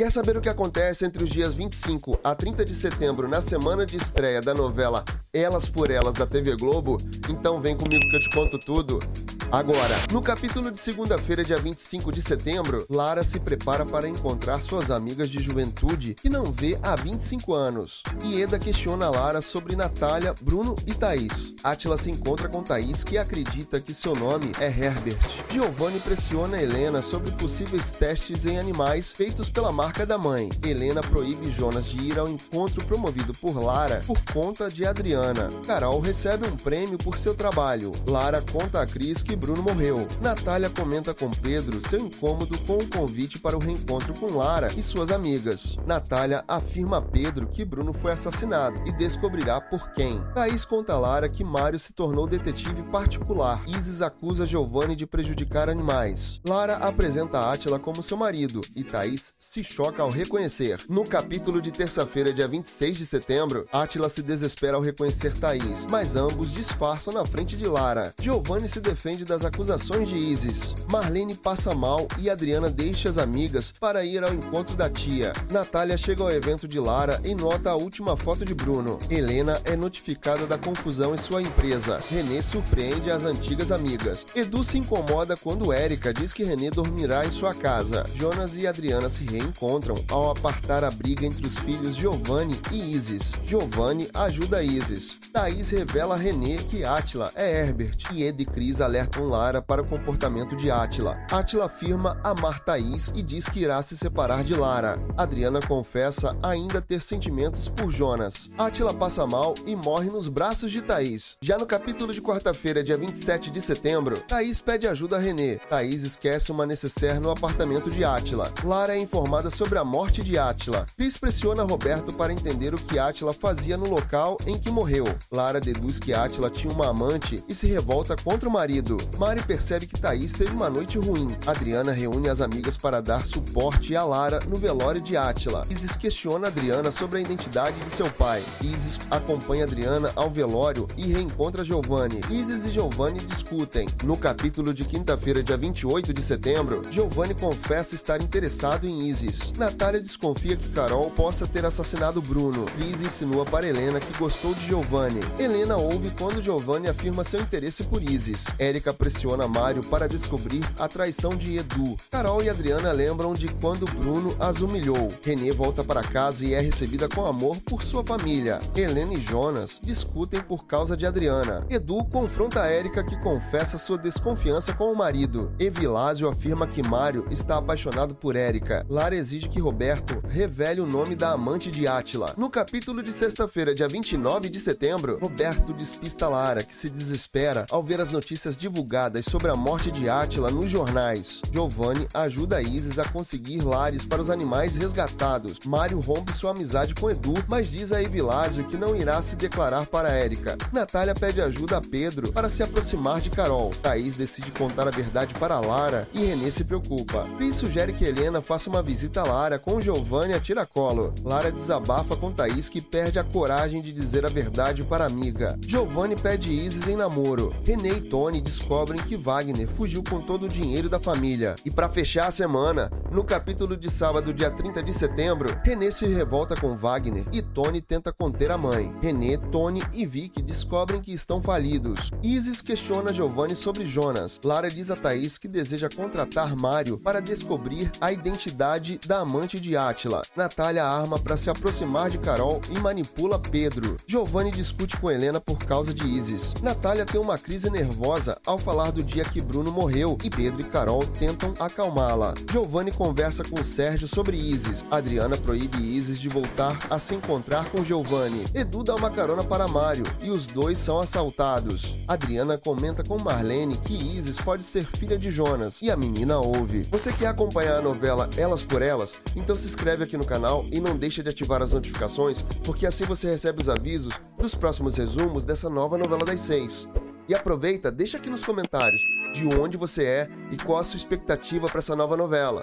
Quer saber o que acontece entre os dias 25 a 30 de setembro na semana de estreia da novela Elas por Elas da TV Globo? Então vem comigo que eu te conto tudo. Agora, no capítulo de segunda-feira, dia 25 de setembro, Lara se prepara para encontrar suas amigas de juventude que não vê há 25 anos. Ieda questiona Lara sobre Natália, Bruno e Thaís. Atila se encontra com Thaís, que acredita que seu nome é Herbert. Giovanni pressiona Helena sobre possíveis testes em animais feitos pela marca da mãe. Helena proíbe Jonas de ir ao encontro promovido por Lara por conta de Adriana. Carol recebe um prêmio por seu trabalho. Lara conta a Cris que Bruno morreu. Natália comenta com Pedro seu incômodo com o convite para o reencontro com Lara e suas amigas. Natália afirma a Pedro que Bruno foi assassinado e descobrirá por quem. Thaís conta a Lara que Mário se tornou detetive particular. Isis acusa Giovanni de prejudicar animais. Lara apresenta Átila como seu marido e Thaís se choca ao reconhecer. No capítulo de terça-feira, dia 26 de setembro, Átila se desespera ao reconhecer Thaís, mas ambos disfarçam na frente de Lara. Giovanni se defende das acusações de Isis. Marlene passa mal e Adriana deixa as amigas para ir ao encontro da tia. Natália chega ao evento de Lara e nota a última foto de Bruno. Helena é notificada da confusão em sua empresa. René surpreende as antigas amigas. Edu se incomoda quando Érica diz que René dormirá em sua casa. Jonas e Adriana se reencontram ao apartar a briga entre os filhos Giovanni e Isis. Giovanni ajuda Isis. Thaís revela a René que Atila é Herbert e Ed e Cris alertam Lara para o comportamento de Atila. Atila afirma amar Thaís e diz que irá se separar de Lara. Adriana confessa ainda ter sentimentos por Jonas. Atila passa mal e morre nos braços de Thaís. Já no capítulo de quarta-feira, dia 27 de setembro, Thaís pede ajuda a René. Thaís esquece uma necessaire no apartamento de Atila. Lara é informada sobre a morte de Atila. Cris pressiona Roberto para entender o que Atila fazia no local em que morreu. Lara deduz que Atila tinha uma amante e se revolta contra o marido. Mari percebe que Thaís teve uma noite ruim. Adriana reúne as amigas para dar suporte a Lara no velório de Atila. Isis questiona Adriana sobre a identidade de seu pai. Isis acompanha Adriana ao velório e reencontra Giovanni. Isis e Giovanni discutem. No capítulo de quinta-feira, dia 28 de setembro, Giovanni confessa estar interessado em Isis. Natália desconfia que Carol possa ter assassinado Bruno. Cris insinua para Helena que gostou de Giovanni. Helena ouve quando Giovanni afirma seu interesse por Isis. Érica pressiona Mário para descobrir a traição de Edu. Carol e Adriana lembram de quando Bruno as humilhou. Renê volta para casa e é recebida com amor por sua família. Helena e Jonas discutem por causa de Adriana. Edu confronta Érica que confessa sua desconfiança com o marido. Evilásio afirma que Mário está apaixonado por Érica. Lara exige que Roberto revele o nome da amante de Átila. No capítulo de sexta-feira, dia 29 de setembro, Roberto despista Lara, que se desespera ao ver as notícias divulgadas sobre a morte de Átila nos jornais. Giovanni ajuda Isis a conseguir lares para os animais resgatados. Mário rompe sua amizade com Edu, mas diz a Evilásio que não irá se declarar para Érica. Natália pede ajuda a Pedro para se aproximar de Carol. Thaís decide contar a verdade para Lara e Renê se preocupa. Chris sugere que Helena faça uma visita a Lara com Giovanni a tiracolo. Lara desabafa com Thaís que perde a coragem de dizer a verdade para amiga. Giovanni pede Isis em namoro. René e Tony descobrem que Wagner fugiu com todo o dinheiro da família. E para fechar a semana, no capítulo de sábado, dia 30 de setembro, René se revolta com Wagner e Tony tenta conter a mãe. René, Tony e Vicky descobrem que estão falidos. Isis questiona Giovanni sobre Jonas. Lara diz a Thaís que deseja contratar Mário para descobrir a identidade da amante de Átila. Natália arma para se aproximar de Carol e manipula Pedro. Giovanni discute discute com Helena por causa de Isis. Natália tem uma crise nervosa ao falar do dia que Bruno morreu e Pedro e Carol tentam acalmá-la. Giovanni conversa com Sérgio sobre Isis. Adriana proíbe Isis de voltar a se encontrar com Giovanni. Edu dá uma carona para Mário e os dois são assaltados. Adriana comenta com Marlene que Isis pode ser filha de Jonas e a menina ouve. Você quer acompanhar a novela Elas por Elas? Então se inscreve aqui no canal e não deixa de ativar as notificações, porque assim você recebe os avisos dos próximos resumos dessa nova novela das seis. E aproveita, deixa aqui nos comentários de onde você é e qual a sua expectativa para essa nova novela.